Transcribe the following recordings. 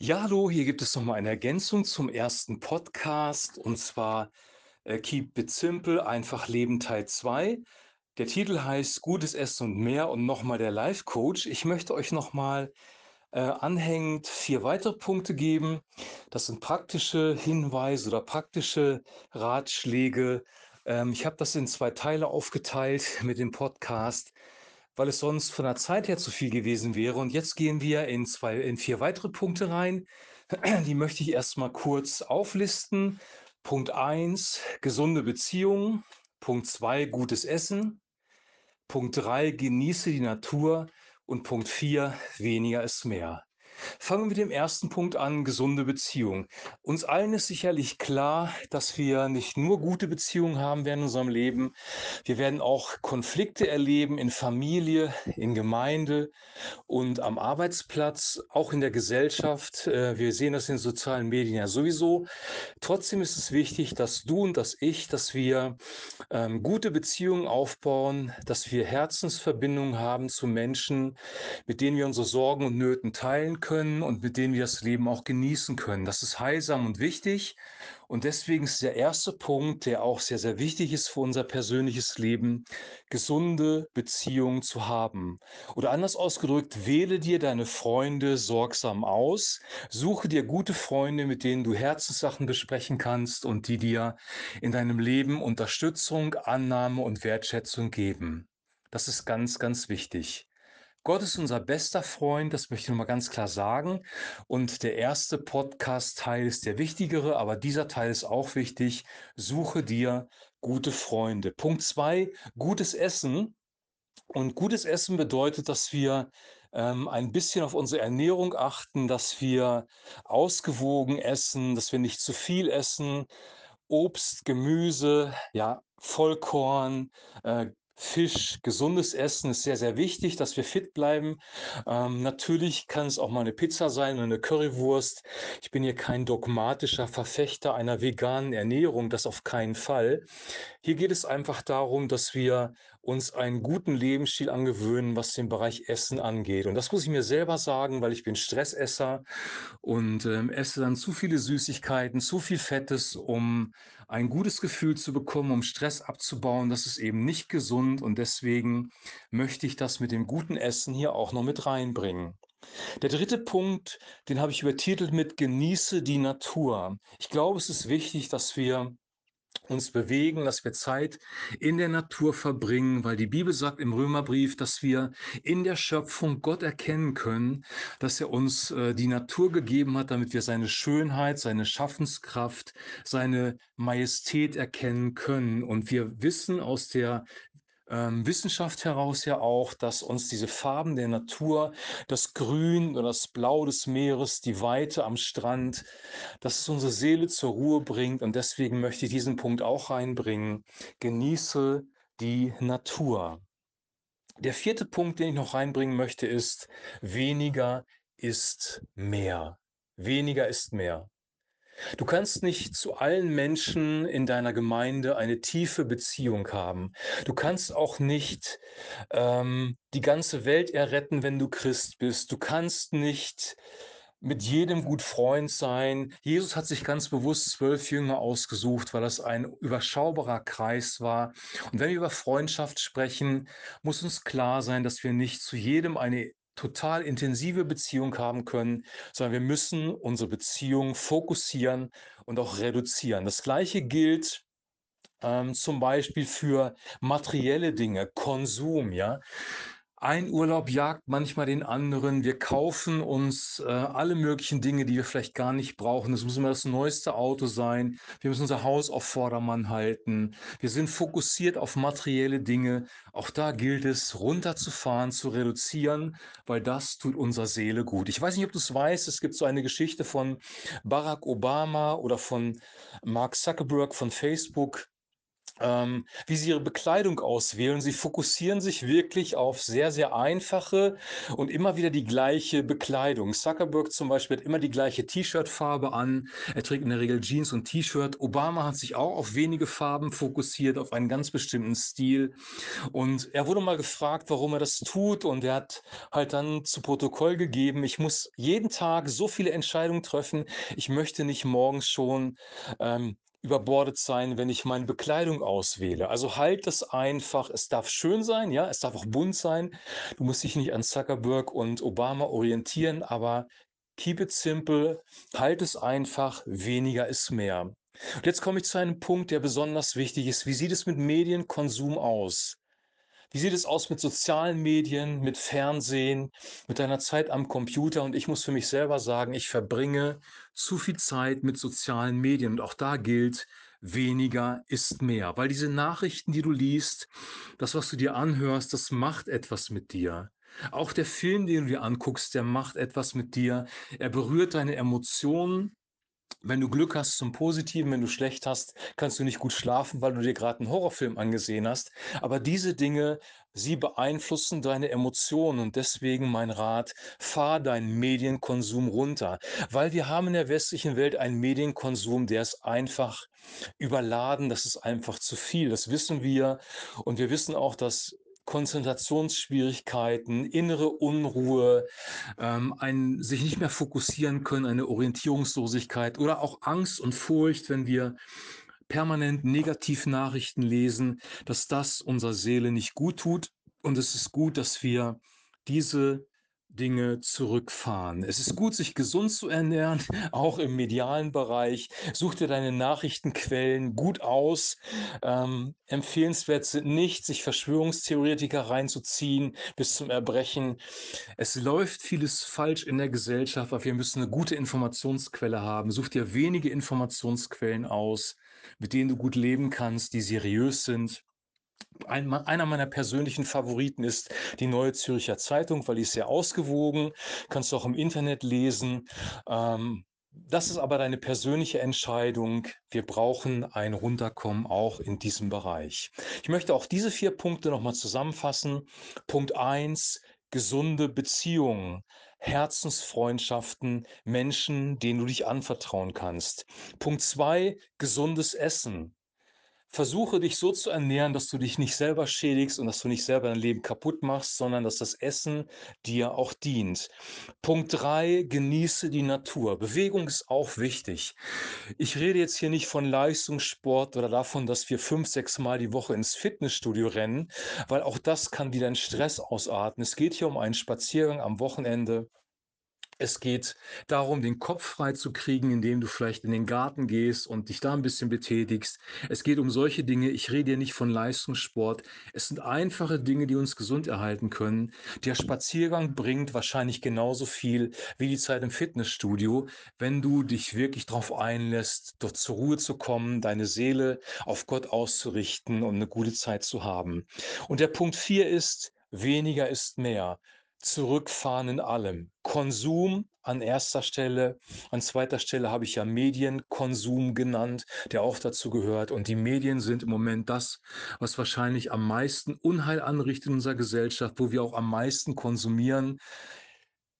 Ja, hallo, hier gibt es noch mal eine Ergänzung zum ersten Podcast und zwar, äh, „Keep it simple, einfach leben Teil 2“. Der Titel heißt „Gutes Essen und mehr“ und noch mal der Life Coach. Ich möchte euch noch mal, äh, anhängend 4 weitere Punkte geben. Das sind praktische Hinweise oder praktische Ratschläge. Ähm, ich habe das in 2 Teile aufgeteilt mit dem Podcast, weil es sonst von der Zeit her zu viel gewesen wäre. Und jetzt gehen wir in 2 in 4 weitere Punkte rein. Die möchte ich erst mal kurz auflisten. Punkt 1: gesunde Beziehungen. Punkt 2: gutes Essen. Punkt 3: genieße die Natur. Und Punkt 4: weniger ist mehr. Fangen wir mit dem ersten Punkt an, gesunde Beziehungen. Uns allen ist sicherlich klar, dass wir nicht nur gute Beziehungen haben werden in unserem Leben. Wir werden auch Konflikte erleben in Familie, in Gemeinde und am Arbeitsplatz, auch in der Gesellschaft. Äh, wir sehen das in sozialen Medien ja sowieso. Trotzdem ist es wichtig, dass du und dass ich dass wir, ähm, gute Beziehungen aufbauen, dass wir Herzensverbindungen haben zu Menschen, mit denen wir unsere Sorgen und Nöten teilen können und mit denen wir das Leben auch genießen können. Das ist heilsam und wichtig und deswegen ist der erste Punkt, der auch sehr, sehr wichtig ist für unser persönliches Leben, gesunde Beziehungen zu haben. Oder anders ausgedrückt, wähle dir deine Freunde sorgsam aus. Suche dir gute Freunde, mit denen du Herzenssachen besprechen kannst und die dir in deinem Leben Unterstützung, Annahme und Wertschätzung geben. Das ist ganz, ganz wichtig. Gott ist unser bester Freund, das möchte ich noch mal ganz klar sagen. Und der erste Podcast-Teil ist der wichtigere, aber dieser Teil ist auch wichtig. Suche dir gute Freunde. Punkt 2: gutes Essen. Und gutes Essen bedeutet, dass wir, ähm, ein bisschen auf unsere Ernährung achten, dass wir ausgewogen essen, dass wir nicht zu viel essen. Obst, Gemüse, ja, Vollkorn, äh, Fisch, gesundes Essen ist sehr, sehr wichtig, dass wir fit bleiben. Ähm, natürlich kann es auch mal 'ne Pizza sein oder 'ne Currywurst. Ich bin hier kein dogmatischer Verfechter einer veganen Ernährung, das auf keinen Fall. Hier geht es einfach darum, dass wir uns einen guten Lebensstil angewöhnen, was den Bereich Essen angeht. Und das muss ich mir selber sagen, weil ich bin Stressesser und, ähm, esse dann zu viele Süßigkeiten, zu viel Fettes, um ein gutes Gefühl zu bekommen, um Stress abzubauen. Das ist eben nicht gesund und deswegen möchte ich das mit dem guten Essen hier auch noch mit reinbringen. Der 3. Punkt, den habe ich übertitelt mit „Genieße die Natur“. Ich glaube, es ist wichtig, dass wir uns bewegen, dass wir Zeit in der Natur verbringen, weil die Bibel sagt im Römerbrief, dass wir in der Schöpfung Gott erkennen können, dass er uns, äh, die Natur gegeben hat, damit wir seine Schönheit, seine Schaffenskraft, seine Majestät erkennen können. Und wir wissen aus der, ähm, Wissenschaft heraus ja auch, dass uns diese Farben der Natur, das Grün oder das Blau des Meeres, die Weite am Strand dass es unsere Seele zur Ruhe bringt und deswegen möchte ich diesen Punkt auch reinbringen. Genieße die Natur. Der 4. Punkt, den ich noch reinbringen möchte, ist: Weniger ist mehr. Weniger ist mehr. Du kannst nicht zu allen Menschen in deiner Gemeinde eine tiefe Beziehung haben. Du kannst auch nicht, ähm, die ganze Welt erretten, wenn du Christ bist. Du kannst nicht mit jedem gut Freund sein. Jesus hat sich ganz bewusst 12 Jünger ausgesucht, weil das ein überschaubarer Kreis war. Und wenn wir über Freundschaft sprechen, muss uns klar sein, dass wir nicht zu jedem eine total intensive Beziehung haben können, sondern wir müssen unsere Beziehung fokussieren und auch reduzieren. Das Gleiche gilt, ähm, zum Beispiel für materielle Dinge, Konsum, ja? Ein Urlaub jagt manchmal den anderen. Wir kaufen uns, äh, alle möglichen Dinge, die wir vielleicht gar nicht brauchen. Es muss immer das neueste Auto sein. Wir müssen unser Haus auf Vordermann halten. Wir sind fokussiert auf materielle Dinge. Auch da gilt es, runterzufahren, zu reduzieren, weil das tut unserer Seele gut. Ich weiß nicht, ob du's weißt, es gibt so eine Geschichte von Barack Obama oder von Mark Zuckerberg von Facebook. Ähm, wie sie ihre Bekleidung auswählen. Sie fokussieren sich wirklich auf sehr, sehr einfache und immer wieder die gleiche Bekleidung. Zuckerberg zum Beispiel hat immer die gleiche T-Shirt-Farbe an. Er trägt in der Regel Jeans und T-Shirt. Obama hat sich auch auf wenige Farben fokussiert, auf einen ganz bestimmten Stil. Und er wurde mal gefragt, warum er das tut. Und er hat halt dann zu Protokoll gegeben, ich muss jeden Tag so viele Entscheidungen treffen. Ich möchte nicht morgens schon ähm, überbordet sein, wenn ich meine Bekleidung auswähle. Also halt es einfach. Es darf schön sein, ja, es darf auch bunt sein. Du musst dich nicht an Zuckerberg und Obama orientieren, aber keep it simple, halt es einfach, weniger ist mehr. Und jetzt komme ich zu einem Punkt, der besonders wichtig ist. Wie sieht es mit Medienkonsum aus? Wie sieht es aus mit sozialen Medien, mit Fernsehen, mit deiner Zeit am Computer? Und ich muss für mich selber sagen, ich verbringe zu viel Zeit mit sozialen Medien. Und auch da gilt, weniger ist mehr. Weil diese Nachrichten, die du liest, das, was du dir anhörst, das macht etwas mit dir. Auch der Film, den du dir anguckst, der macht etwas mit dir. Er berührt deine Emotionen. Wenn du Glück hast zum Positiven, wenn du schlecht hast, kannst du nicht gut schlafen, weil du dir gerade einen Horrorfilm angesehen hast. Aber diese Dinge, sie beeinflussen deine Emotionen und deswegen mein Rat, fahr deinen Medienkonsum runter, weil wir haben in der westlichen Welt einen Medienkonsum, der ist einfach überladen, das ist einfach zu viel, das wissen wir. Und wir wissen auch, dass Konzentrationsschwierigkeiten, innere Unruhe, ähm, ein sich nicht mehr fokussieren können, eine Orientierungslosigkeit oder auch Angst und Furcht, wenn wir permanent Negativnachrichten lesen, dass das unserer Seele nicht gut tut. Und es ist gut, dass wir diese Dinge zurückfahren. Es ist gut, sich gesund zu ernähren, auch im medialen Bereich. Such dir deine Nachrichtenquellen gut aus. Ähm, empfehlenswert sind nicht, sich Verschwörungstheoretiker reinzuziehen bis zum Erbrechen. Es läuft vieles falsch in der Gesellschaft, aber wir müssen eine gute Informationsquelle haben. Such dir wenige Informationsquellen aus, mit denen du gut leben kannst, die seriös sind ein, einer meiner persönlichen Favoriten ist die Neue Zürcher Zeitung, weil die ist sehr ausgewogen, kannst du auch im Internet lesen. Ähm, das ist aber deine persönliche Entscheidung. Wir brauchen ein Runterkommen auch in diesem Bereich. Ich möchte auch diese vier Punkte nochmal zusammenfassen. Punkt 1, gesunde Beziehungen. Herzensfreundschaften, Menschen, denen du dich anvertrauen kannst. Punkt 2, gesundes Essen. Versuche dich so zu ernähren, dass du dich nicht selber schädigst und dass du nicht selber dein Leben kaputt machst, sondern dass das Essen dir auch dient. Punkt 3, genieße die Natur. Bewegung ist auch wichtig. Ich rede jetzt hier nicht von Leistungssport oder davon, dass wir fünf, sechs Mal die Woche ins Fitnessstudio rennen, weil auch das kann wieder einen Stress ausarten. Es geht hier um einen Spaziergang am Wochenende es geht darum, den Kopf frei zu kriegen, indem du vielleicht in den Garten gehst und dich da ein bisschen betätigst. Es geht um solche Dinge. Ich rede hier nicht von Leistungssport. Es sind einfache Dinge, die uns gesund erhalten können. Der Spaziergang bringt wahrscheinlich genauso viel wie die Zeit im Fitnessstudio, wenn du dich wirklich darauf einlässt, dort zur Ruhe zu kommen, deine Seele auf Gott auszurichten und eine gute Zeit zu haben. Und der Punkt vier ist, weniger ist mehr zurückfahren in allem. Konsum an erster Stelle, an zweiter Stelle habe ich ja Medienkonsum genannt, der auch dazu gehört. Und die Medien sind im Moment das, was wahrscheinlich am meisten Unheil anrichtet in unserer Gesellschaft, wo wir auch am meisten konsumieren.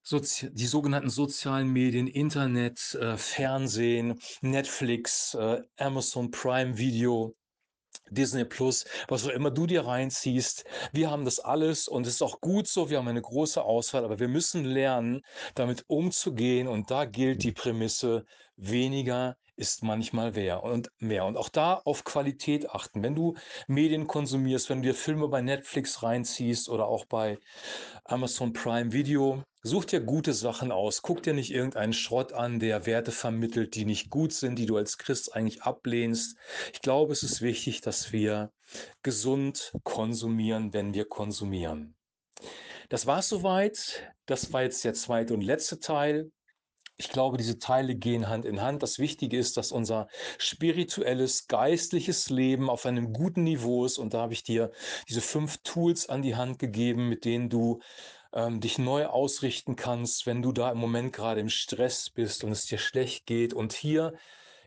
Sozi die sogenannten sozialen Medien, Internet, äh, Fernsehen, Netflix, äh, Amazon Prime Video, Disney Plus, was auch immer du dir reinziehst. Wir haben das alles und es ist auch gut so. Wir haben eine große Auswahl, aber wir müssen lernen, damit umzugehen. Und da gilt die Prämisse, weniger ist manchmal mehr und mehr. Und auch da auf Qualität achten. Wenn du Medien konsumierst, wenn du dir Filme bei Netflix reinziehst oder auch bei Amazon Prime Video, Such dir gute Sachen aus. Guck dir nicht irgendeinen Schrott an, der Werte vermittelt, die nicht gut sind, die du als Christ eigentlich ablehnst. Ich glaube, es ist wichtig, dass wir gesund konsumieren, wenn wir konsumieren. Das war es soweit. Das war jetzt der zweite und letzte Teil. Ich glaube, diese Teile gehen Hand in Hand. Das Wichtige ist, dass unser spirituelles, geistliches Leben auf einem guten Niveau ist. Und da habe ich dir diese fünf Tools an die Hand gegeben, mit denen du ähm, dich neu ausrichten kannst, wenn du da im Moment gerade im Stress bist und es dir schlecht geht. Und hier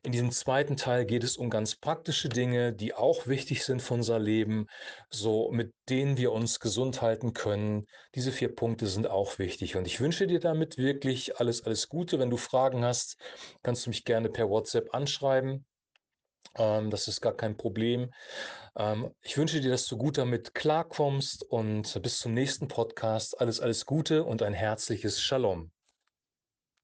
In diesem zweiten Teil geht es um ganz praktische Dinge, die auch wichtig sind für unser Leben, so mit denen wir uns gesund halten können. Diese vier Punkte sind auch wichtig und ich wünsche dir damit wirklich alles, alles Gute. Wenn du Fragen hast, kannst du mich gerne per WhatsApp anschreiben. Ähm, das ist gar kein Problem. Ähm, ich wünsche dir, dass du gut damit klarkommst und bis zum nächsten Podcast. Alles, alles Gute und ein herzliches Shalom.